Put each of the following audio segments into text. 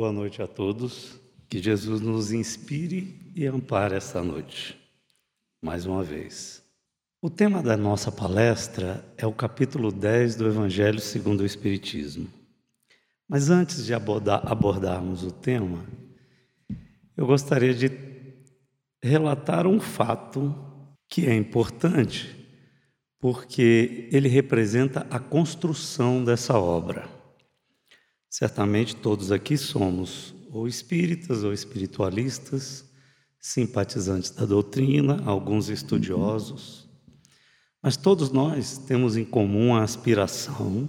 Boa noite a todos. Que Jesus nos inspire e ampare esta noite, mais uma vez. O tema da nossa palestra é o capítulo 10 do Evangelho segundo o Espiritismo. Mas antes de abordar, abordarmos o tema, eu gostaria de relatar um fato que é importante, porque ele representa a construção dessa obra. Certamente todos aqui somos ou espíritas ou espiritualistas, simpatizantes da doutrina, alguns estudiosos, mas todos nós temos em comum a aspiração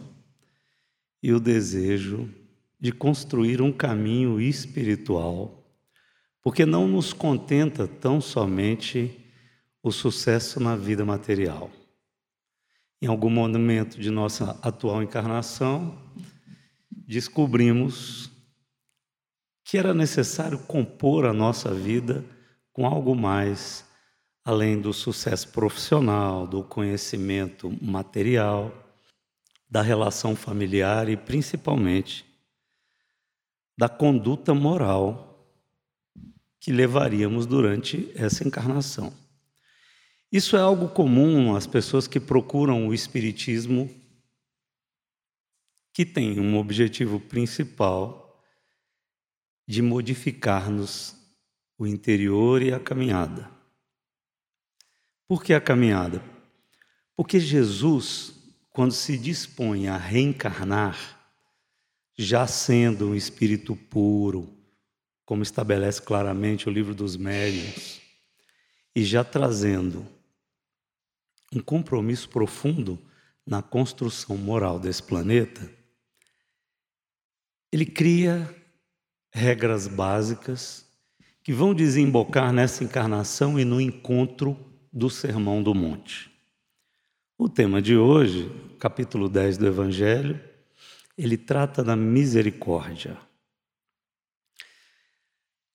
e o desejo de construir um caminho espiritual, porque não nos contenta tão somente o sucesso na vida material. Em algum momento de nossa atual encarnação, descobrimos que era necessário compor a nossa vida com algo mais além do sucesso profissional, do conhecimento material, da relação familiar e principalmente da conduta moral que levaríamos durante essa encarnação. Isso é algo comum às pessoas que procuram o Espiritismo, que tem um objetivo principal de modificar-nos o interior e a caminhada. Por que a caminhada? Porque Jesus, quando se dispõe a reencarnar, já sendo um espírito puro, como estabelece claramente o livro dos médiuns, e já trazendo um compromisso profundo na construção moral desse planeta, ele cria regras básicas que vão desembocar nessa encarnação e no encontro do Sermão do Monte. O tema de hoje, capítulo 10 do Evangelho, ele trata da misericórdia.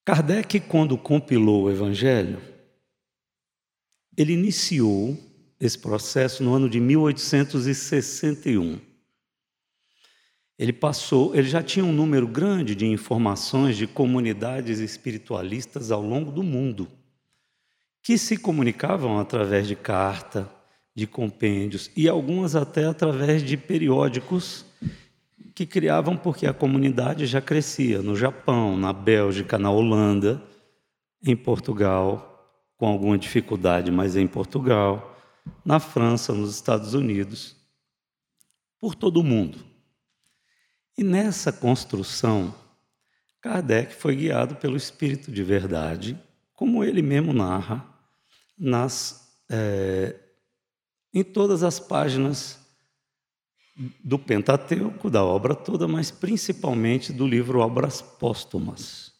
Kardec, quando compilou o Evangelho, ele iniciou esse processo no ano de 1861. Ele passou, ele já tinha um número grande de informações de comunidades espiritualistas ao longo do mundo, que se comunicavam através de carta, de compêndios e algumas até através de periódicos que criavam porque a comunidade já crescia no Japão, na Bélgica, na Holanda, em Portugal, com alguma dificuldade, mas em Portugal, na França, nos Estados Unidos, por todo o mundo. E nessa construção, Kardec foi guiado pelo Espírito de Verdade, como ele mesmo narra nas, é, em todas as páginas do Pentateuco, da obra toda, mas principalmente do livro Obras Póstumas,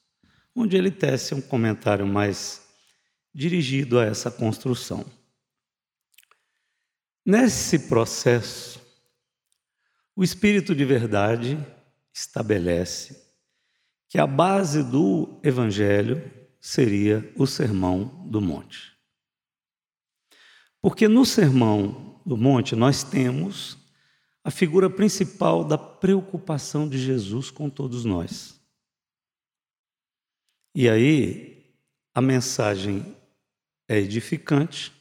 onde ele tece um comentário mais dirigido a essa construção. Nesse processo, o Espírito de Verdade estabelece que a base do Evangelho seria o Sermão do Monte. Porque no Sermão do Monte nós temos a figura principal da preocupação de Jesus com todos nós. E aí a mensagem é edificante,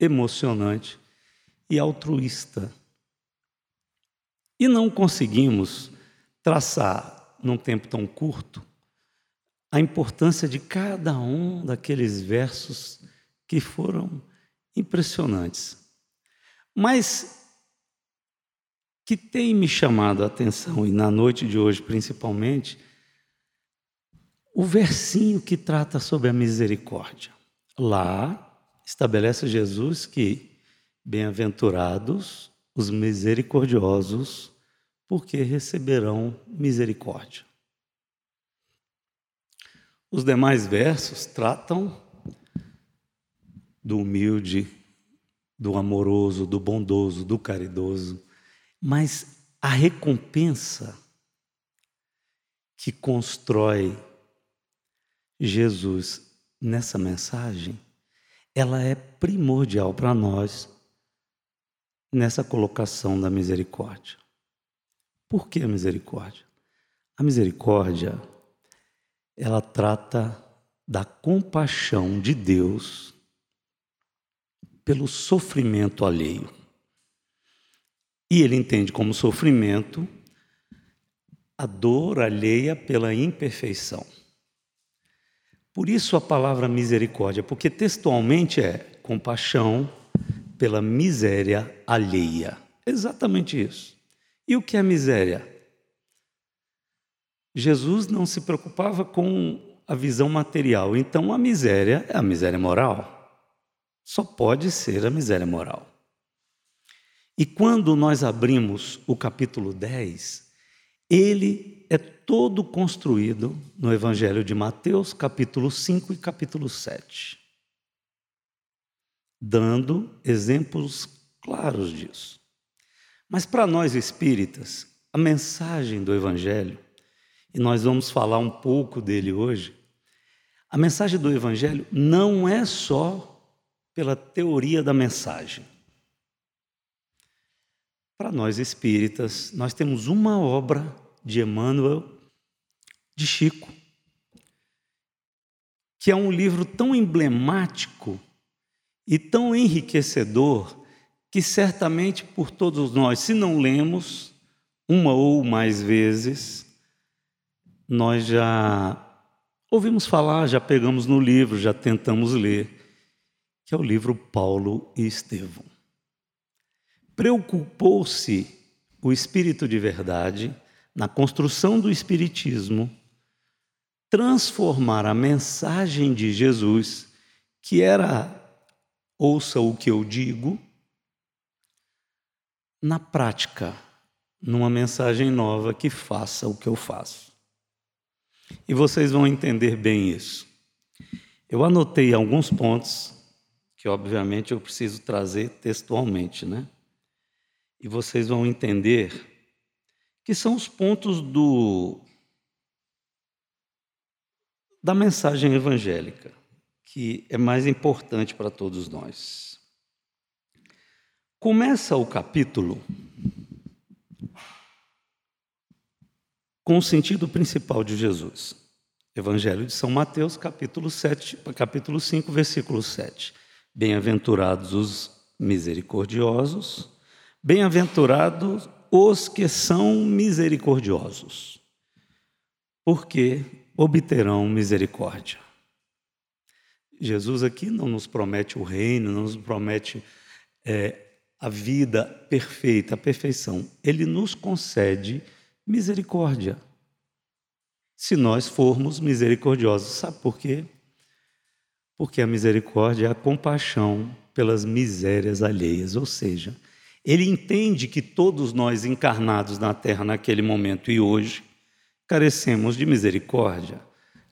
emocionante e altruísta e não conseguimos traçar, num tempo tão curto, a importância de cada um daqueles versos que foram impressionantes. Mas que tem me chamado a atenção, e na noite de hoje principalmente, o versinho que trata sobre a misericórdia. Lá estabelece Jesus que bem-aventurados os misericordiosos, porque receberão misericórdia. Os demais versos tratam do humilde, do amoroso, do bondoso, do caridoso, mas a recompensa que constrói Jesus nessa mensagem, ela é primordial para nós nessa colocação da misericórdia. Por que a misericórdia? A misericórdia ela trata da compaixão de Deus pelo sofrimento alheio. E ele entende como sofrimento a dor alheia pela imperfeição. Por isso a palavra misericórdia, porque textualmente é compaixão pela miséria alheia. Exatamente isso. E o que é miséria? Jesus não se preocupava com a visão material, então a miséria é a miséria moral. Só pode ser a miséria moral. E quando nós abrimos o capítulo 10, ele é todo construído no Evangelho de Mateus, capítulo 5 e capítulo 7, dando exemplos claros disso. Mas para nós espíritas, a mensagem do Evangelho, e nós vamos falar um pouco dele hoje, a mensagem do Evangelho não é só pela teoria da mensagem. Para nós espíritas, nós temos uma obra de Emmanuel de Chico, que é um livro tão emblemático e tão enriquecedor que certamente por todos nós, se não lemos uma ou mais vezes, nós já ouvimos falar, já pegamos no livro, já tentamos ler que é o livro Paulo e Estevão. Preocupou-se o Espírito de Verdade na construção do Espiritismo transformar a mensagem de Jesus, que era ouça o que eu digo, na prática, numa mensagem nova que faça o que eu faço. E vocês vão entender bem isso. Eu anotei alguns pontos que obviamente eu preciso trazer textualmente, né? E vocês vão entender que são os pontos do da mensagem evangélica, que é mais importante para todos nós. Começa o capítulo com o sentido principal de Jesus. Evangelho de São Mateus, capítulo 7, capítulo 5, versículo 7. Bem-aventurados os misericordiosos, bem-aventurados os que são misericordiosos, porque obterão misericórdia. Jesus aqui não nos promete o reino, não nos promete é, a vida perfeita, a perfeição. Ele nos concede misericórdia. Se nós formos misericordiosos, sabe por quê? Porque a misericórdia é a compaixão pelas misérias alheias, ou seja, ele entende que todos nós encarnados na terra naquele momento e hoje carecemos de misericórdia,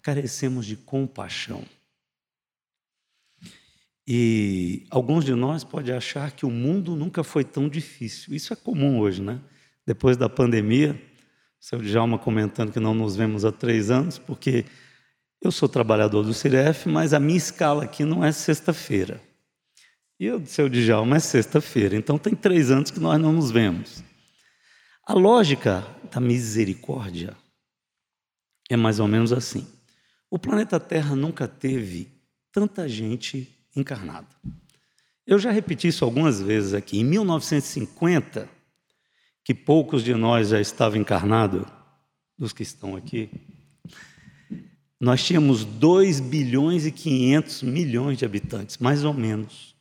carecemos de compaixão. E alguns de nós podem achar que o mundo nunca foi tão difícil. Isso é comum hoje, né? Depois da pandemia, o seu Djalma comentando que não nos vemos há três anos, porque eu sou trabalhador do Ciref, mas a minha escala aqui não é sexta-feira. E o seu Djalma é sexta-feira. Então tem três anos que nós não nos vemos. A lógica da misericórdia é mais ou menos assim. O planeta Terra nunca teve tanta gente encarnada. Eu já repeti isso algumas vezes aqui. Em 1950, que poucos de nós já estavam encarnados, dos que estão aqui, nós tínhamos 2 bilhões e 500 milhões de habitantes, mais ou menos.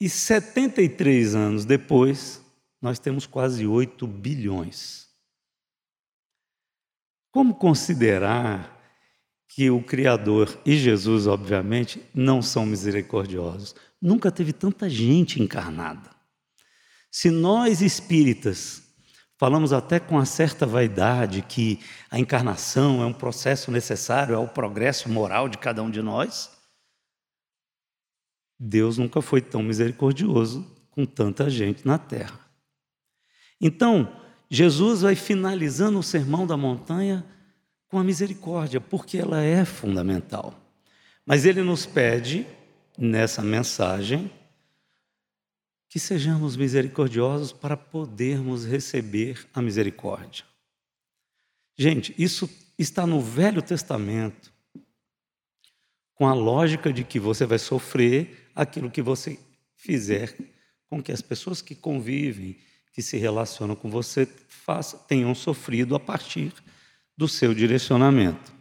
E 73 anos depois, nós temos quase 8 bilhões. Como considerar que o Criador e Jesus, obviamente, não são misericordiosos? Nunca teve tanta gente encarnada. Se nós espíritas Falamos até com uma certa vaidade que a encarnação é um processo necessário ao progresso moral de cada um de nós. Deus nunca foi tão misericordioso com tanta gente na terra. Então, Jesus vai finalizando o sermão da montanha com a misericórdia, porque ela é fundamental. Mas ele nos pede, nessa mensagem, que sejamos misericordiosos para podermos receber a misericórdia. Gente, isso está no Velho Testamento, com a lógica de que você vai sofrer aquilo que você fizer com que as pessoas que convivem, que se relacionam com você, façam, tenham sofrido a partir do seu direcionamento.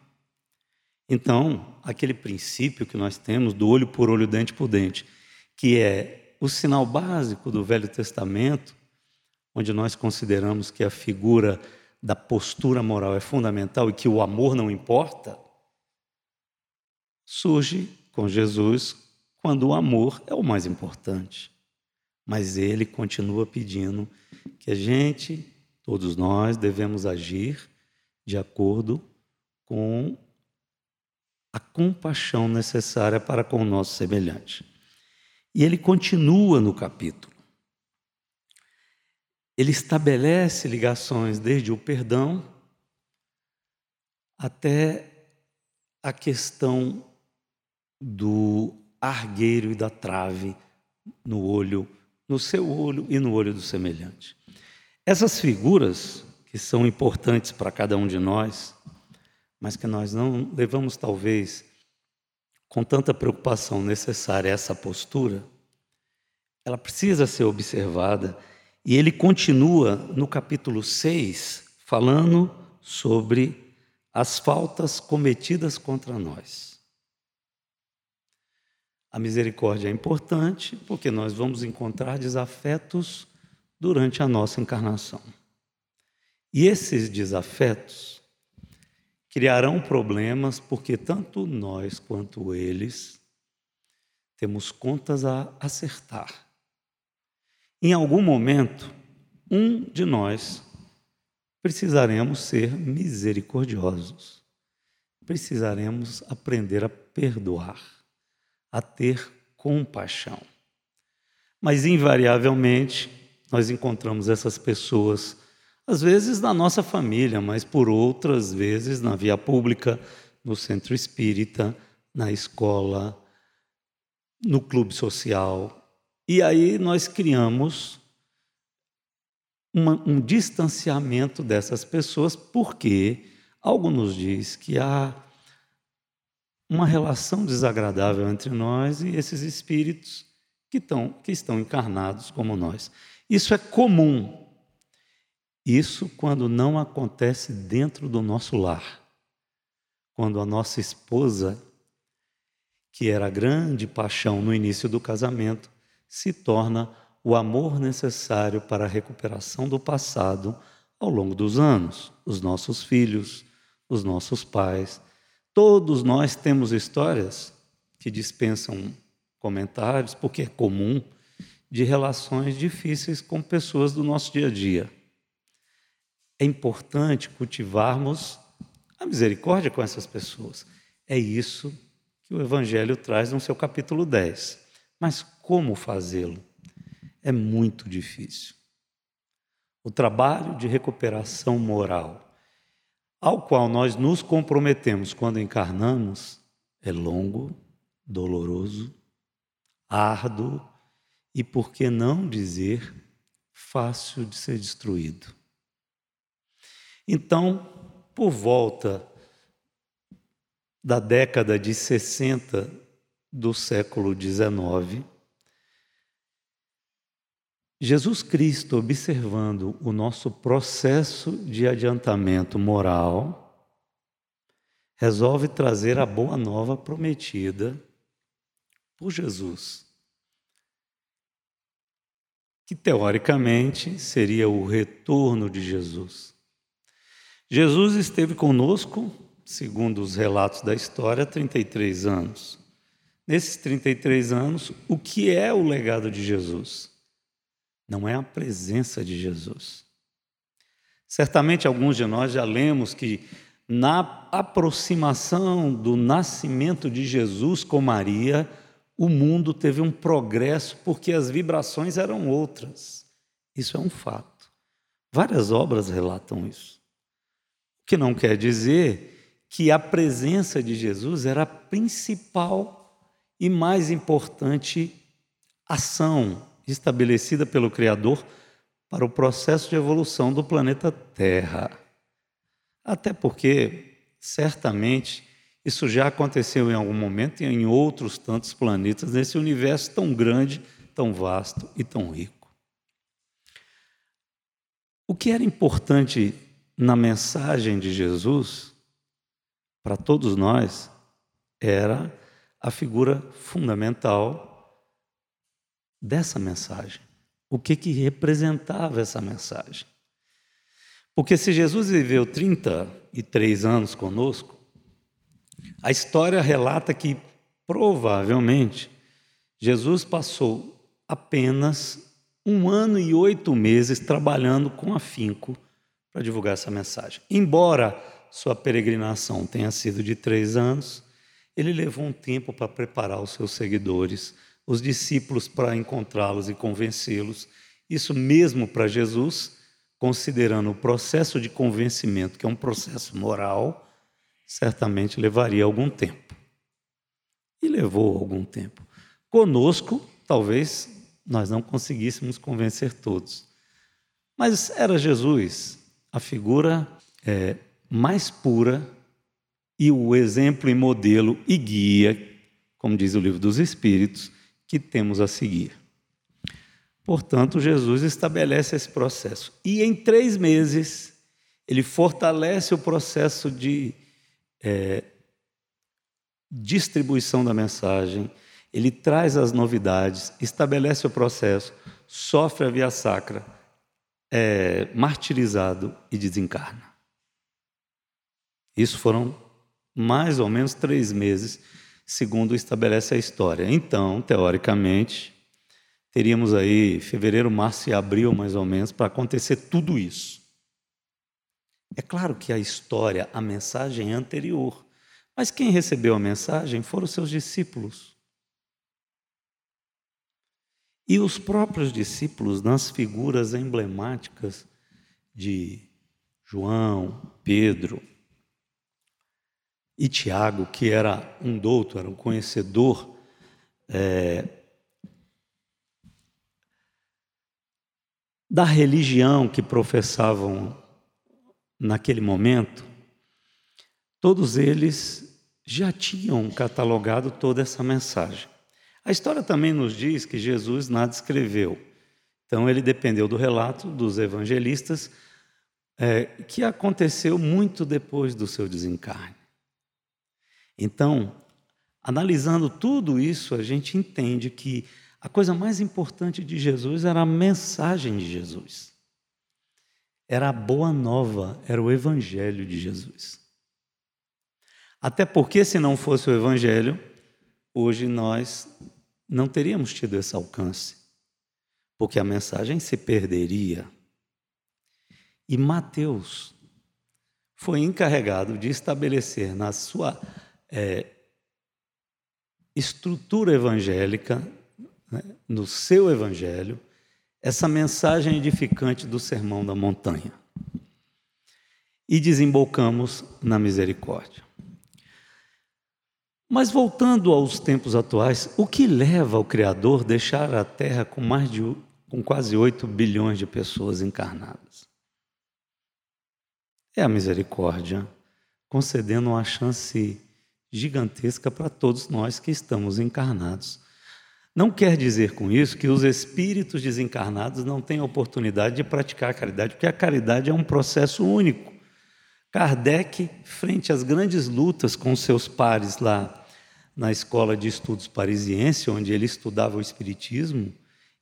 Então, aquele princípio que nós temos do olho por olho, dente por dente, que é o sinal básico do Velho Testamento, onde nós consideramos que a figura da postura moral é fundamental e que o amor não importa, surge com Jesus quando o amor é o mais importante. Mas ele continua pedindo que a gente, todos nós, devemos agir de acordo com a compaixão necessária para com o nosso semelhante. E ele continua no capítulo. Ele estabelece ligações desde o perdão até a questão do argueiro e da trave no olho, no seu olho e no olho do semelhante. Essas figuras que são importantes para cada um de nós, mas que nós não levamos talvez com tanta preocupação necessária essa postura, ela precisa ser observada e ele continua no capítulo 6 falando sobre as faltas cometidas contra nós. A misericórdia é importante porque nós vamos encontrar desafetos durante a nossa encarnação. E esses desafetos criarão problemas porque tanto nós quanto eles temos contas a acertar. Em algum momento, um de nós precisaremos ser misericordiosos. Precisaremos aprender a perdoar, a ter compaixão. Mas, invariavelmente, nós encontramos essas pessoas, às vezes na nossa família, mas por outras vezes na via pública, no centro espírita, na escola, no clube social, e aí nós criamos uma, um distanciamento dessas pessoas, porque algo nos diz que há uma relação desagradável entre nós e esses espíritos que, estão, que estão encarnados como nós. Isso é comum. Isso quando não acontece dentro do nosso lar. Quando a nossa esposa, que era a grande paixão no início do casamento, se torna o amor necessário para a recuperação do passado ao longo dos anos. Os nossos filhos, os nossos pais, todos nós temos histórias que dispensam comentários, porque é comum, de relações difíceis com pessoas do nosso dia a dia. É importante cultivarmos a misericórdia com essas pessoas. É isso que o Evangelho traz no seu capítulo 10. Mas como fazê-lo? É muito difícil. O trabalho de recuperação moral, ao qual nós nos comprometemos quando encarnamos, é longo, doloroso, árduo e, por que não dizer, fácil de ser destruído. Então, por volta da década de 60 do século XIX, Jesus Cristo, observando o nosso processo de adiantamento moral, resolve trazer a boa nova prometida por Jesus, que teoricamente seria o retorno de Jesus. Jesus esteve conosco, segundo os relatos da história, 33 anos. Nesses 33 anos, o que é o legado de Jesus? Não é a presença de Jesus. Certamente alguns de nós já lemos que na aproximação do nascimento de Jesus com Maria, o mundo teve um progresso porque as vibrações eram outras. Isso é um fato. Várias obras relatam isso. Que não quer dizer que a presença de Jesus era a principal e mais importante, ação estabelecida pelo Criador para o processo de evolução do planeta Terra. Até porque, certamente, isso já aconteceu em algum momento e em outros tantos planetas, nesse universo tão grande, tão vasto e tão rico. O que era importante na mensagem de Jesus, para todos nós, era a figura fundamental dessa mensagem. O que, que representava essa mensagem? Porque se Jesus viveu 33 anos conosco, a história relata que provavelmente Jesus passou apenas um ano e oito meses trabalhando com afinco para divulgar essa mensagem. Embora sua peregrinação tenha sido de três anos, ele levou um tempo para preparar os seus seguidores, os discípulos para encontrá-los e convencê-los. Isso mesmo para Jesus, considerando o processo de convencimento, que é um processo moral, certamente levaria algum tempo. E levou algum tempo. Conosco, talvez nós não conseguíssemos convencer todos. Mas era Jesus a figura é, mais pura e o exemplo e modelo e guia, como diz o livro dos Espíritos, que temos a seguir. Portanto, Jesus estabelece esse processo. E em três meses, ele fortalece o processo de é, distribuição da mensagem, ele traz as novidades, estabelece o processo, sofre a via sacra, é martirizado e desencarna. Isso foram mais ou menos três meses, segundo estabelece a história. Então, teoricamente, teríamos aí fevereiro, março e abril, mais ou menos, para acontecer tudo isso. É claro que a história, a mensagem é anterior, mas quem recebeu a mensagem foram os seus discípulos. E os próprios discípulos, nas figuras emblemáticas de João, Pedro e Tiago, que era um douto, era um conhecedor é, da religião que professavam naquele momento, todos eles já tinham catalogado toda essa mensagem. A história também nos diz que Jesus nada escreveu. Então, ele dependeu do relato dos evangelistas, é, que aconteceu muito depois do seu desencarne. Então, analisando tudo isso, a gente entende que a coisa mais importante de Jesus era a mensagem de Jesus. Era a boa nova, era o evangelho de Jesus. Até porque, se não fosse o evangelho, hoje nós não teríamos tido esse alcance, porque a mensagem se perderia. E Mateus foi encarregado de estabelecer na sua é, estrutura evangélica, né, no seu evangelho, essa mensagem edificante do Sermão da Montanha. E desembocamos na misericórdia. Mas voltando aos tempos atuais, o que leva o Criador a deixar a Terra com mais de com quase 8 bilhões de pessoas encarnadas? É a misericórdia, concedendo uma chance gigantesca para todos nós que estamos encarnados não quer dizer com isso que os espíritos desencarnados não têm oportunidade de praticar a caridade, porque a caridade é um processo único. Kardec, frente às grandes lutas com seus pares lá na escola de estudos parisiense, onde ele estudava o espiritismo,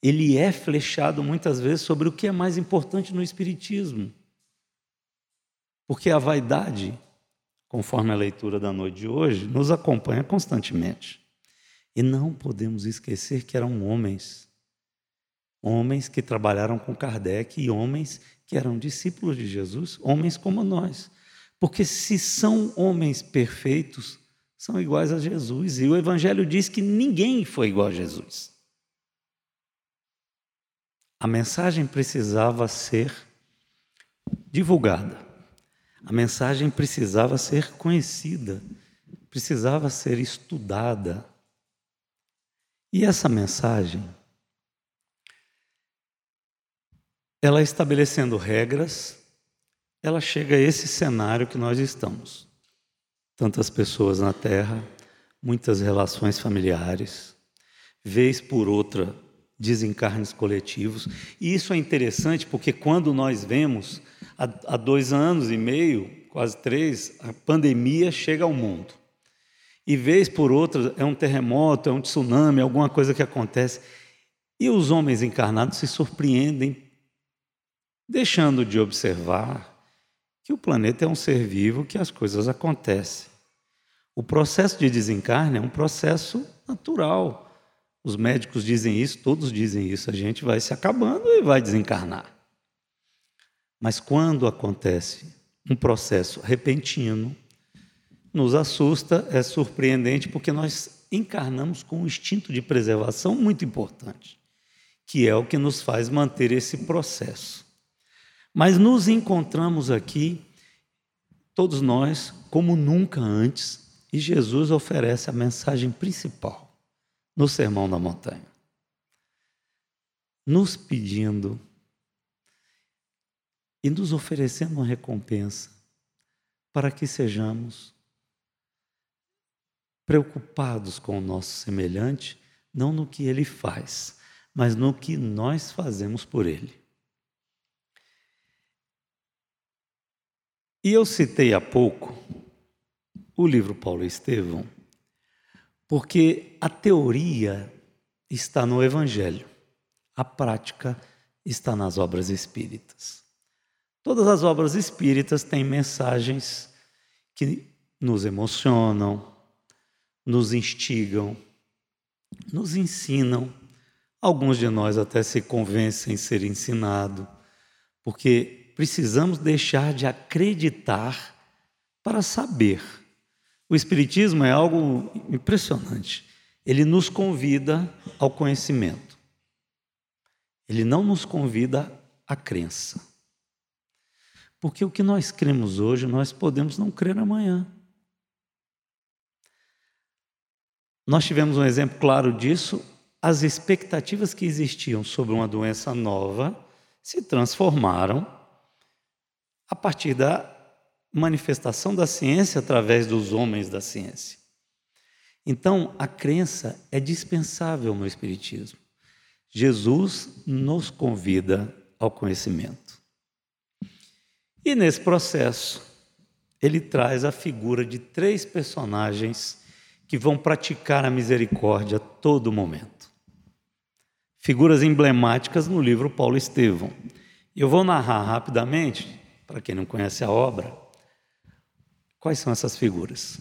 ele é flechado muitas vezes sobre o que é mais importante no espiritismo. Porque a vaidade, conforme a leitura da noite de hoje, nos acompanha constantemente. E não podemos esquecer que eram homens, homens que trabalharam com Kardec e homens que eram discípulos de Jesus, homens como nós. Porque se são homens perfeitos, são iguais a Jesus. E o Evangelho diz que ninguém foi igual a Jesus. A mensagem precisava ser divulgada, a mensagem precisava ser conhecida, precisava ser estudada. E essa mensagem, ela estabelecendo regras, ela chega a esse cenário que nós estamos. Tantas pessoas na Terra, muitas relações familiares, vez por outra desencarnes coletivos. E isso é interessante porque quando nós vemos, há, dois anos e meio, quase três, a pandemia chega ao mundo. E vez por outra é um terremoto, é um tsunami, alguma coisa que acontece. E os homens encarnados se surpreendem, deixando de observar que o planeta é um ser vivo, que as coisas acontecem. O processo de desencarne é um processo natural. Os médicos dizem isso, todos dizem isso. A gente vai se acabando e vai desencarnar. Mas quando acontece um processo repentino, nos assusta, é surpreendente, porque nós encarnamos com um instinto de preservação muito importante, que é o que nos faz manter esse processo. Mas nos encontramos aqui, todos nós, como nunca antes, e Jesus oferece a mensagem principal no Sermão da Montanha, nos pedindo e nos oferecendo uma recompensa para que sejamos preocupados com o nosso semelhante, não no que ele faz, mas no que nós fazemos por ele. E eu citei há pouco o livro Paulo Estevão, porque a teoria está no Evangelho, a prática está nas obras espíritas. Todas as obras espíritas têm mensagens que nos emocionam, nos instigam, nos ensinam. Alguns de nós até se convencem ser ensinado, porque precisamos deixar de acreditar para saber. O Espiritismo é algo impressionante. Ele nos convida ao conhecimento. Ele não nos convida à crença. Porque o que nós cremos hoje, nós podemos não crer amanhã. Nós tivemos um exemplo claro disso. As expectativas que existiam sobre uma doença nova se transformaram a partir da manifestação da ciência através dos homens da ciência. Então, a crença é dispensável no Espiritismo. Jesus nos convida ao conhecimento. E nesse processo, ele traz a figura de três personagens que vão praticar a misericórdia a todo momento. Figuras emblemáticas no livro Paulo Estevão. Eu vou narrar rapidamente, para quem não conhece a obra, Quais são essas figuras?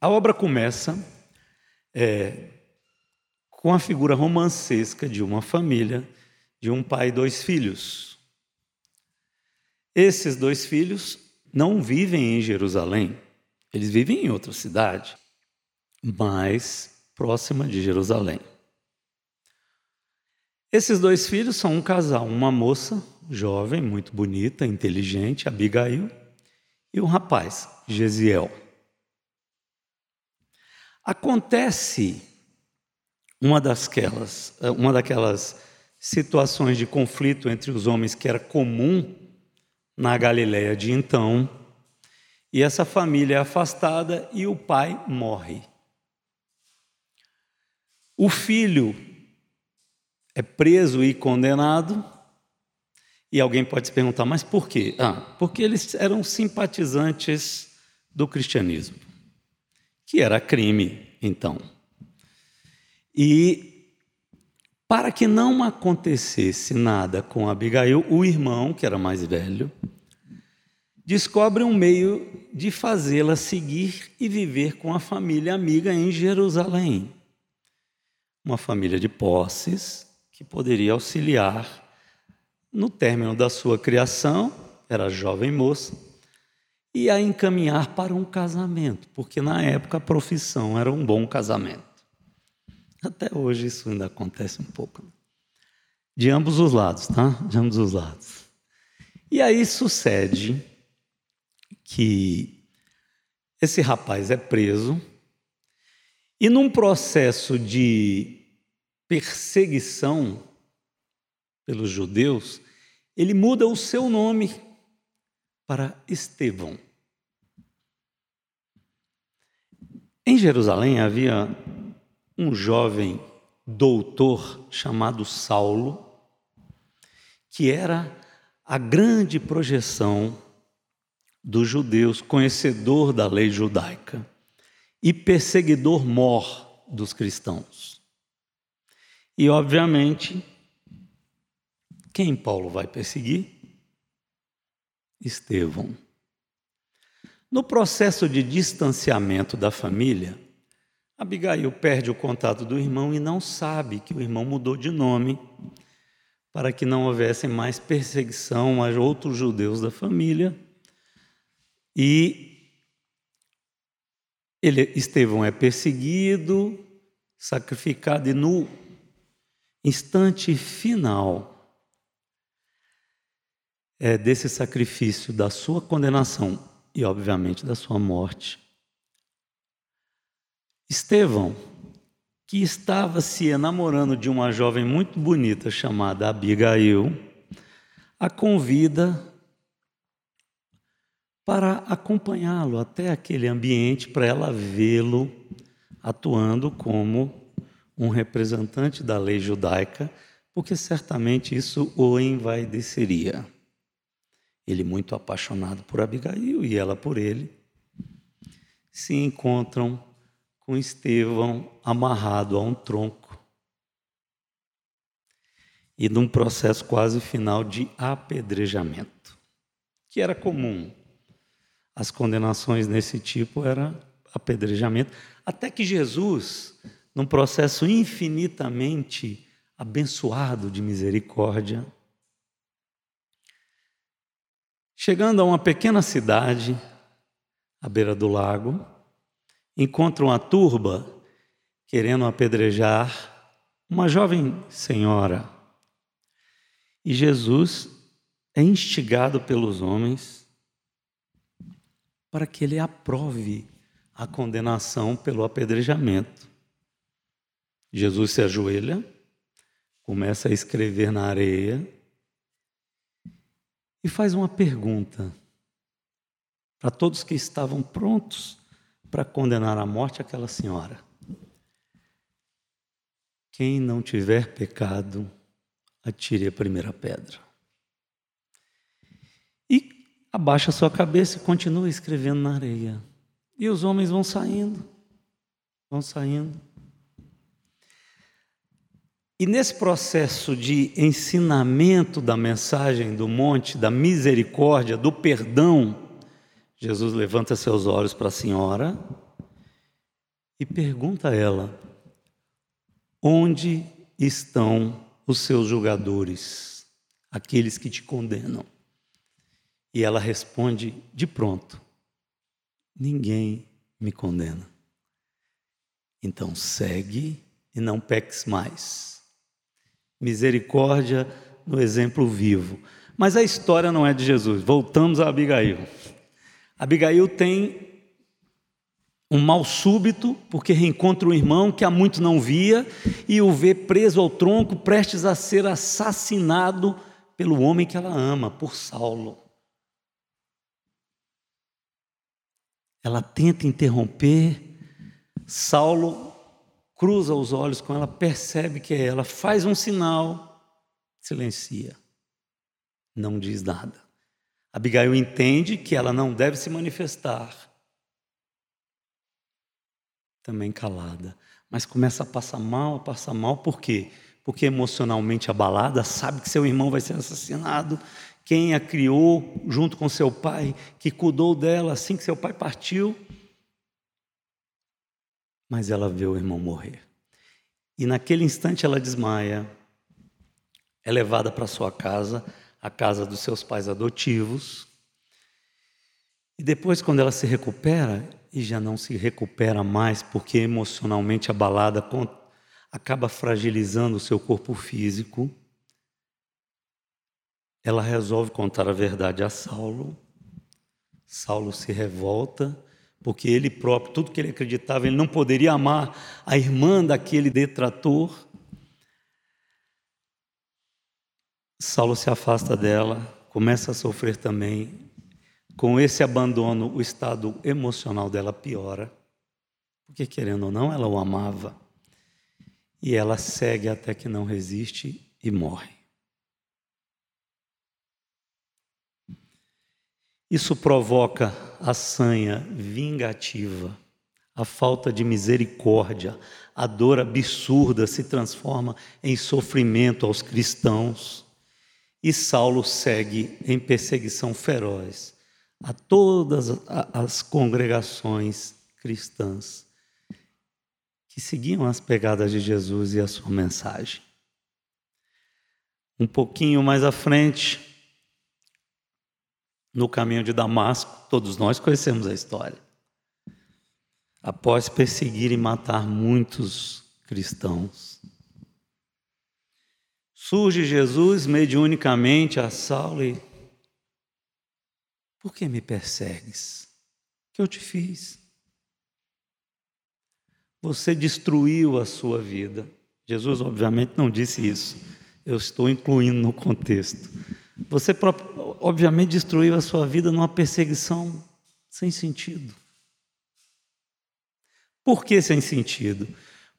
A obra começa é, com a figura romancesca de uma família, de um pai e dois filhos. Esses dois filhos não vivem em Jerusalém, eles vivem em outra cidade, mais próxima de Jerusalém. Esses dois filhos são um casal, uma moça jovem, muito bonita, inteligente, Abigail, e um rapaz, Gesiel. Acontece uma daquelas, uma daquelas situações de conflito entre os homens que era comum na Galiléia de então, e essa família é afastada e o pai morre. O filho é preso e condenado, e alguém pode se perguntar, mas por quê? Ah, porque eles eram simpatizantes do cristianismo, que era crime, então. E para que não acontecesse nada com Abigail, o irmão, que era mais velho, descobre um meio de fazê-la seguir e viver com a família amiga em Jerusalém. Uma família de posses que poderia auxiliar no término da sua criação, era jovem moça, e a encaminhar para um casamento, porque na época a profissão era um bom casamento. Até hoje isso ainda acontece um pouco. Né? De ambos os lados, tá? De ambos os lados. E aí sucede que esse rapaz é preso e num processo de perseguição pelos judeus, ele muda o seu nome para Estevão. Em Jerusalém havia um jovem doutor chamado Saulo, que era a grande projeção dos judeus, conhecedor da lei judaica e perseguidor mor dos cristãos. E, obviamente, quem Paulo vai perseguir? Estevão. No processo de distanciamento da família, Abigail perde o contato do irmão e não sabe que o irmão mudou de nome para que não houvesse mais perseguição a outros judeus da família. E ele, Estevão é perseguido, sacrificado, e no instante final é, desse sacrifício, da sua condenação e, obviamente, da sua morte, Estevão que estava se enamorando de uma jovem muito bonita chamada Abigail, a convida para acompanhá-lo até aquele ambiente para ela vê-lo atuando como um representante da lei judaica, porque certamente isso o envaideceria. Ele, muito apaixonado por Abigail e ela por ele, se encontram com Estevão amarrado a um tronco. E num processo quase final de apedrejamento, que era comum. As condenações nesse tipo era apedrejamento, até que Jesus, num processo infinitamente abençoado de misericórdia, chegando a uma pequena cidade à beira do lago, encontram a turba querendo apedrejar uma jovem senhora. E Jesus é instigado pelos homens para que ele aprove a condenação pelo apedrejamento. Jesus se ajoelha, começa a escrever na areia e faz uma pergunta para todos que estavam prontos para condenar à morte aquela senhora. Quem não tiver pecado, atire a primeira pedra. E abaixa sua cabeça e continua escrevendo na areia. E os homens vão saindo, vão saindo. E nesse processo de ensinamento da mensagem do monte, da misericórdia, do perdão, Jesus levanta seus olhos para a senhora e pergunta a ela: Onde estão os seus julgadores, aqueles que te condenam? E ela responde de pronto: Ninguém me condena. Então segue e não peques mais. Misericórdia no exemplo vivo. Mas a história não é de Jesus. Voltamos a Abigail. Abigail tem um mal súbito, porque reencontra um irmão que há muito não via e o vê preso ao tronco, prestes a ser assassinado pelo homem que ela ama, por Saulo. Ela tenta interromper, Saulo cruza os olhos com ela, percebe que é ela, faz um sinal, silencia, não diz nada. Abigail entende que ela não deve se manifestar. Também calada. Mas começa a passar mal, a passar mal, por quê? Porque emocionalmente abalada, sabe que seu irmão vai ser assassinado. Quem a criou junto com seu pai, que cuidou dela assim que seu pai partiu. Mas ela vê o irmão morrer. E naquele instante ela desmaia, é levada para sua casa a casa dos seus pais adotivos. E depois, quando ela se recupera, e já não se recupera mais porque emocionalmente abalada, acaba fragilizando o seu corpo físico, ela resolve contar a verdade a Saulo. Saulo se revolta, porque ele próprio, tudo que ele acreditava, ele não poderia amar a irmã daquele detrator. Saulo se afasta dela, começa a sofrer também Com esse abandono, o estado emocional dela piora, porque querendo ou não, ela o amava. E ela segue até que não resiste e morre. Isso provoca a sanha vingativa, a falta de misericórdia, a dor absurda se transforma em sofrimento aos cristãos. E Saulo segue em perseguição feroz a todas as congregações cristãs que seguiam as pegadas de Jesus e a sua mensagem. Um pouquinho mais à frente, no caminho de Damasco, todos nós conhecemos a história. Após perseguir e matar muitos cristãos, surge Jesus mediunicamente a Saulo e por que me persegues? O que eu te fiz? Você destruiu a sua vida. Jesus, obviamente, não disse isso. Eu estou incluindo no contexto. Você, obviamente, destruiu a sua vida numa perseguição sem sentido. Por que sem sentido?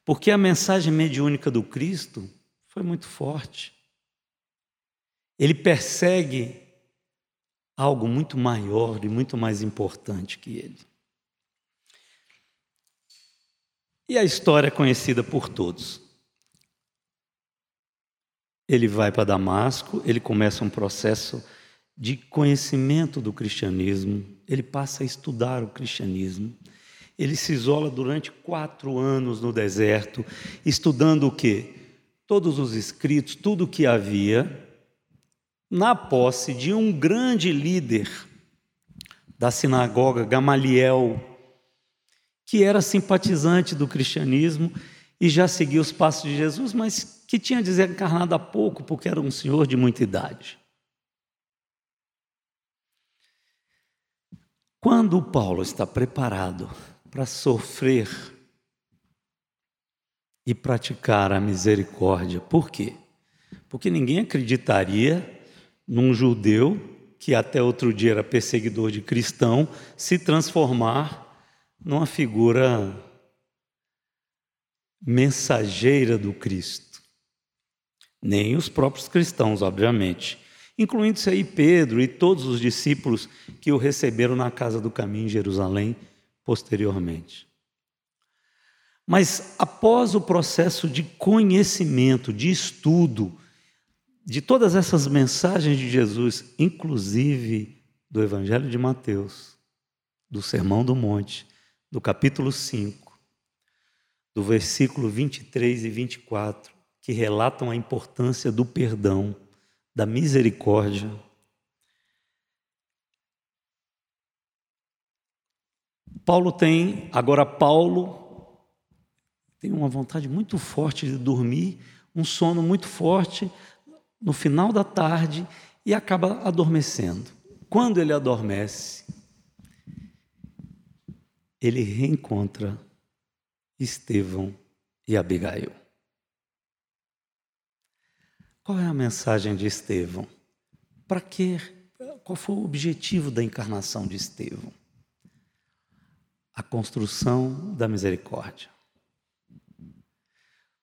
Porque a mensagem mediúnica do Cristo foi muito forte. Ele persegue algo muito maior e muito mais importante que ele. E a história é conhecida por todos. Ele vai para Damasco, ele começa um processo de conhecimento do cristianismo, ele passa a estudar o cristianismo. Ele se isola durante quatro anos no deserto, estudando o quê? Todos os escritos, tudo o que havia, na posse de um grande líder da sinagoga, Gamaliel, que era simpatizante do cristianismo e já seguia os passos de Jesus, mas que tinha desencarnado há pouco, porque era um senhor de muita idade. Quando Paulo está preparado para sofrer e praticar a misericórdia, por quê? Porque ninguém acreditaria num judeu que até outro dia era perseguidor de cristão se transformar numa figura mensageira do Cristo. Nem os próprios cristãos, obviamente incluindo-se aí Pedro e todos os discípulos que o receberam na casa do caminho em Jerusalém posteriormente. Mas após o processo de conhecimento, de estudo, de todas essas mensagens de Jesus, inclusive do Evangelho de Mateus, do Sermão do Monte, do capítulo 5, do versículo 23 e 24, que relatam a importância do perdão da misericórdia. Paulo tem, agora Paulo tem uma vontade muito forte de dormir, um sono muito forte no final da tarde e acaba adormecendo. Quando ele adormece, ele reencontra Estevão e Abigail. Qual é a mensagem de Estevão? Para que? Qual foi o objetivo da encarnação de Estevão? A construção da misericórdia.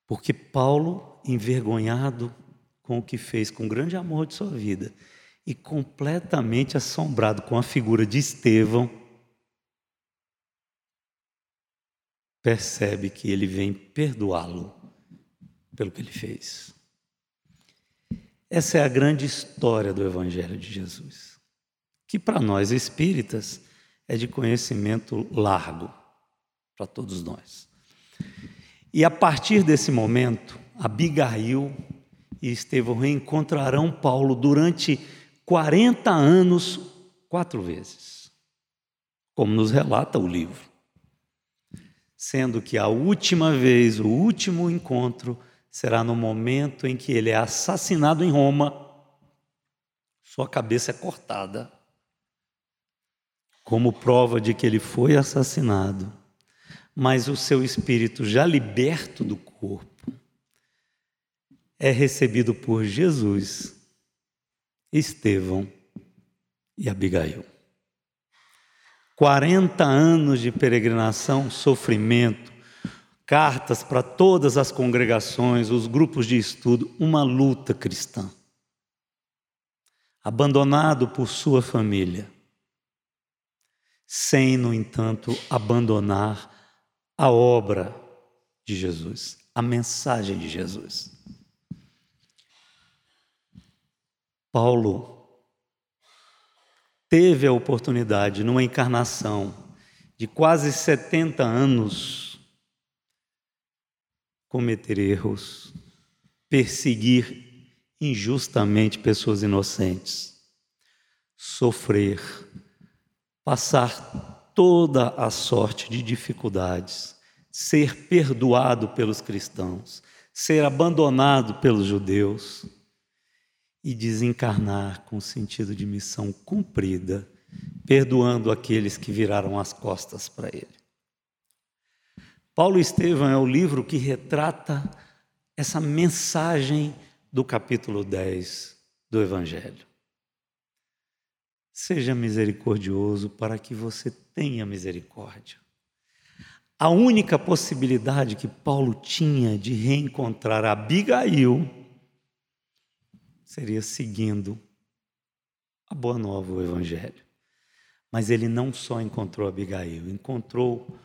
Porque Paulo, envergonhado com o que fez, com grande amor de sua vida, e completamente assombrado com a figura de Estevão, percebe que ele vem perdoá-lo pelo que ele fez. Essa é a grande história do Evangelho de Jesus, que para nós espíritas é de conhecimento largo, para todos nós. E a partir desse momento, Abigail e Estevão reencontrarão Paulo durante 40 anos, quatro vezes, como nos relata o livro. Sendo que a última vez, o último encontro, será no momento em que ele é assassinado em Roma, sua cabeça é cortada, como prova de que ele foi assassinado, mas o seu espírito, já liberto do corpo, é recebido por Jesus, Estevão e Abigail. 40 anos de peregrinação, sofrimento, cartas para todas as congregações, os grupos de estudo, uma luta cristã. Abandonado por sua família, sem, no entanto, abandonar a obra de Jesus, a mensagem de Jesus. Paulo teve a oportunidade, numa encarnação de quase 70 anos, cometer erros, perseguir injustamente pessoas inocentes, sofrer, passar toda a sorte de dificuldades, ser perdoado pelos cristãos, ser abandonado pelos judeus e desencarnar com sentido de missão cumprida, perdoando aqueles que viraram as costas para ele. Paulo Estevão é o livro que retrata essa mensagem do capítulo 10 do Evangelho. Seja misericordioso para que você tenha misericórdia. A única possibilidade que Paulo tinha de reencontrar Abigail seria seguindo a boa nova, o Evangelho. Mas ele não só encontrou Abigail, encontrou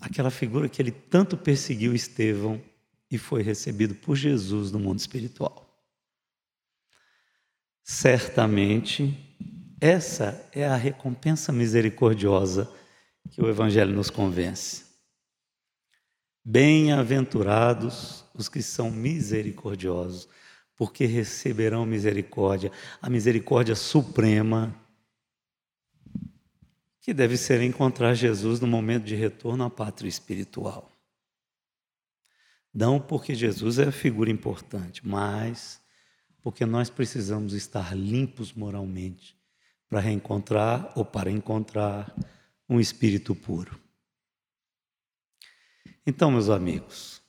aquela figura que ele tanto perseguiu Estevão e foi recebido por Jesus no mundo espiritual. Certamente, essa é a recompensa misericordiosa que o Evangelho nos convence. Bem-aventurados os que são misericordiosos, porque receberão misericórdia, a misericórdia suprema que deve ser encontrar Jesus no momento de retorno à pátria espiritual. Não porque Jesus é a figura importante, mas porque nós precisamos estar limpos moralmente para reencontrar ou para encontrar um espírito puro. Então, meus amigos,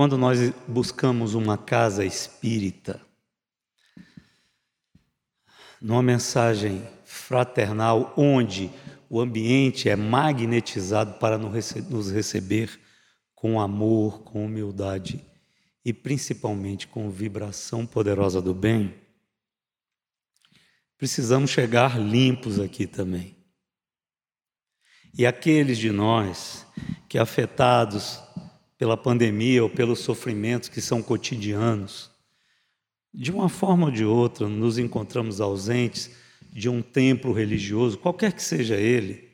quando nós buscamos uma casa espírita, numa mensagem fraternal, onde o ambiente é magnetizado para nos receber com amor, com humildade e principalmente com vibração poderosa do bem, precisamos chegar limpos aqui também. E aqueles de nós que afetados pela pandemia ou pelos sofrimentos que são cotidianos, de uma forma ou de outra nos encontramos ausentes de um templo religioso, qualquer que seja ele,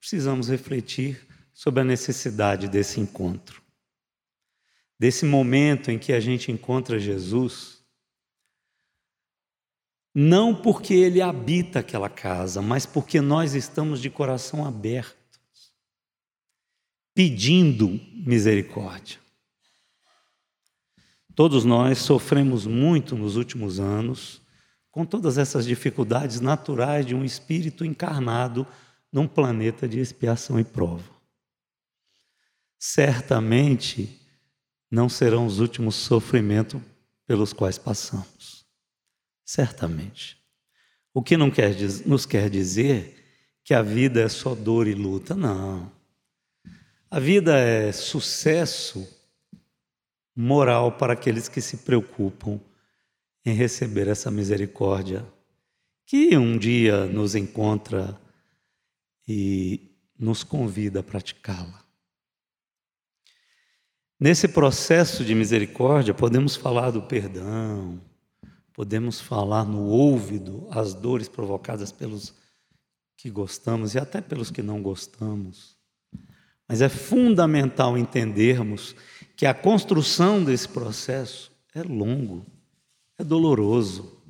precisamos refletir sobre a necessidade desse encontro. Desse momento em que a gente encontra Jesus, não porque ele habita aquela casa, mas porque nós estamos de coração aberto, pedindo misericórdia. Todos nós sofremos muito nos últimos anos com todas essas dificuldades naturais de um espírito encarnado num planeta de expiação e prova. Certamente não serão os últimos sofrimentos pelos quais passamos. Certamente. O que não quer, nos quer dizer que a vida é só dor e luta, não. A vida é sucesso moral para aqueles que se preocupam em receber essa misericórdia que um dia nos encontra e nos convida a praticá-la. Nesse processo de misericórdia, podemos falar do perdão, podemos falar no ouvido as dores provocadas pelos que gostamos e até pelos que não gostamos. Mas é fundamental entendermos que a construção desse processo é longo é doloroso.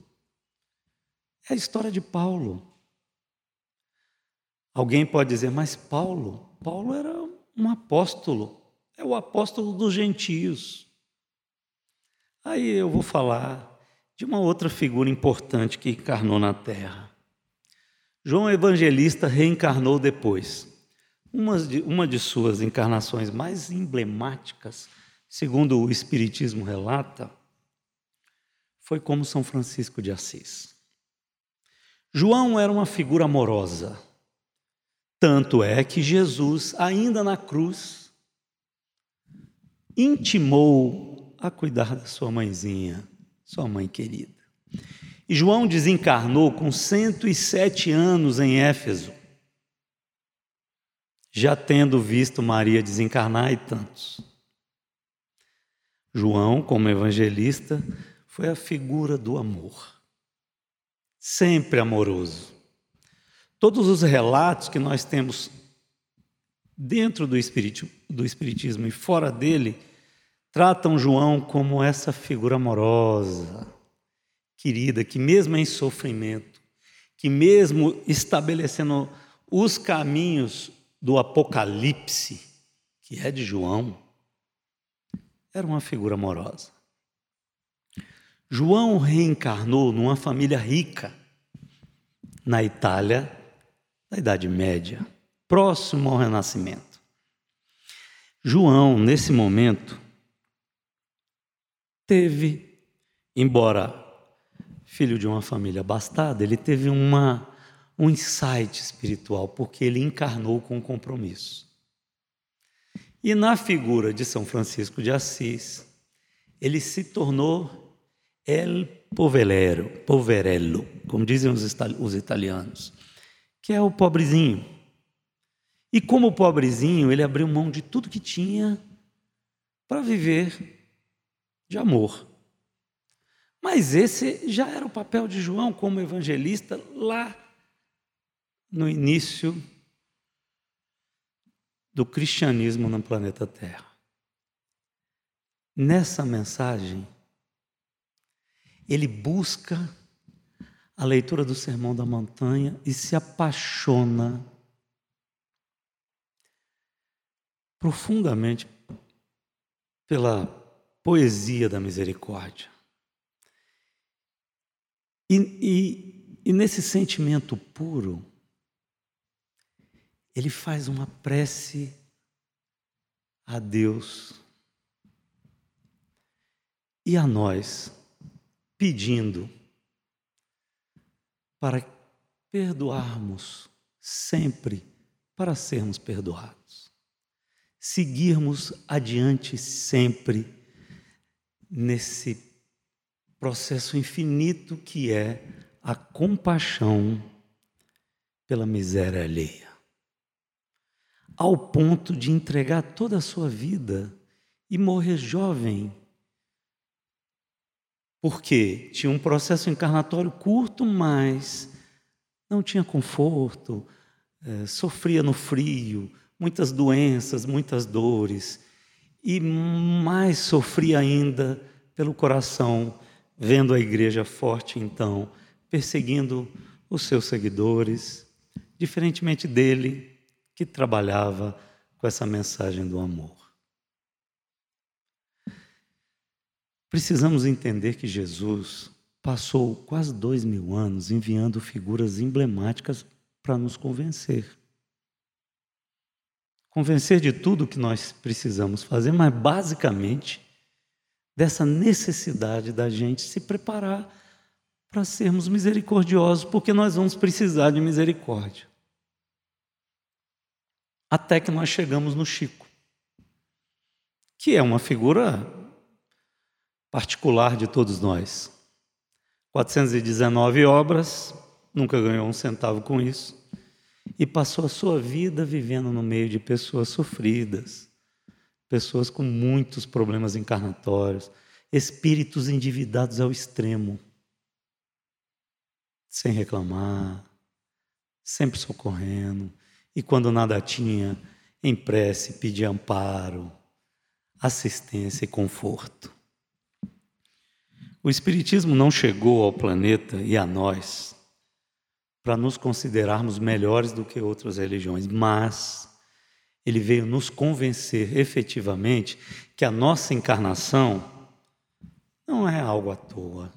É a história de Paulo. Alguém pode dizer, mas Paulo, Paulo era um apóstolo, é o apóstolo dos gentios. Aí eu vou falar de uma outra figura importante que encarnou na terra. João Evangelista reencarnou depois. Uma de, uma de suas encarnações mais emblemáticas, segundo o Espiritismo relata, foi como São Francisco de Assis. João era uma figura amorosa. Tanto é que Jesus, ainda na cruz, intimou a cuidar da sua mãezinha, sua mãe querida. E João desencarnou com 107 anos em Éfeso, já tendo visto Maria desencarnar e tantos. João, como evangelista, foi a figura do amor, sempre amoroso. Todos os relatos que nós temos dentro do, espiritismo, do Espiritismo e fora dele tratam João como essa figura amorosa, querida, que mesmo em sofrimento, que mesmo estabelecendo os caminhos do Apocalipse, que é de João, era uma figura amorosa. João reencarnou numa família rica na Itália da Idade Média, próximo ao Renascimento. João, nesse momento, teve, embora filho de uma família abastada, ele teve uma, um insight espiritual, porque ele encarnou com compromisso. E na figura de São Francisco de Assis, ele se tornou el povelero, poverello, como dizem os italianos, que é o pobrezinho. E como pobrezinho, ele abriu mão de tudo que tinha para viver de amor. Mas esse já era o papel de João como evangelista lá no início do cristianismo no planeta Terra. Nessa mensagem, ele busca a leitura do Sermão da Montanha e se apaixona profundamente pela poesia da misericórdia. E, e, e nesse sentimento puro, ele faz uma prece a Deus e a nós, pedindo para perdoarmos sempre para sermos perdoados. Seguirmos adiante sempre nesse processo infinito que é a compaixão pela miséria alheia. Ao ponto de entregar toda a sua vida e morrer jovem. Porque tinha um processo encarnatório curto, mas não tinha conforto, é, sofria no frio, muitas doenças, muitas dores, e mais sofria ainda pelo coração, vendo a igreja forte então, perseguindo os seus seguidores, diferentemente dele, que trabalhava com essa mensagem do amor. Precisamos entender que Jesus passou quase dois mil anos enviando figuras emblemáticas para nos convencer. Convencer de tudo que nós precisamos fazer, mas basicamente dessa necessidade da gente se preparar para sermos misericordiosos, porque nós vamos precisar de misericórdia. Até que nós chegamos no Chico, que é uma figura particular de todos nós. 419 obras, nunca ganhou um centavo com isso, e passou a sua vida vivendo no meio de pessoas sofridas, pessoas com muitos problemas encarnatórios, espíritos endividados ao extremo, sem reclamar, sempre socorrendo, e quando nada tinha, em prece pedia amparo, assistência e conforto. O Espiritismo não chegou ao planeta e a nós para nos considerarmos melhores do que outras religiões, mas ele veio nos convencer efetivamente que a nossa encarnação não é algo à toa,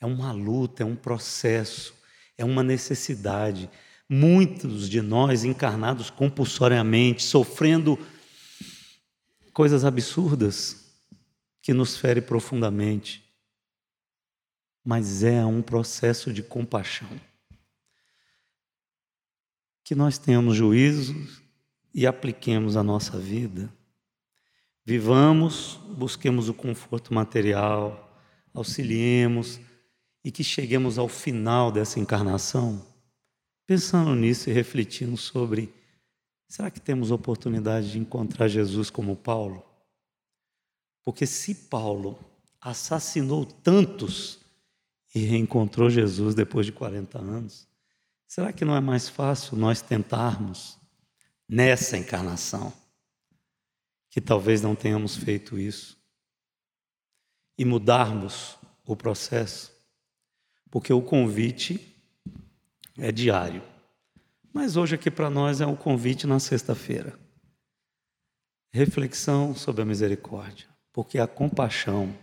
é uma luta, é um processo, é uma necessidade. Muitos de nós encarnados compulsoriamente, sofrendo coisas absurdas que nos ferem profundamente mas é um processo de compaixão. que nós tenhamos juízo e apliquemos a nossa vida. Vivamos, busquemos o conforto material, auxiliemos e que cheguemos ao final dessa encarnação pensando nisso e refletindo sobre será que temos oportunidade de encontrar Jesus como Paulo? Porque se Paulo assassinou tantos e reencontrou Jesus depois de 40 anos, será que não é mais fácil nós tentarmos nessa encarnação que talvez não tenhamos feito isso e mudarmos o processo? Porque o convite é diário. Mas hoje aqui para nós é um convite na sexta-feira. Reflexão sobre a misericórdia, porque a compaixão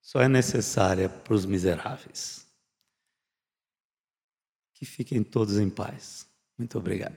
só é necessária para os miseráveis. Que fiquem todos em paz. Muito obrigado.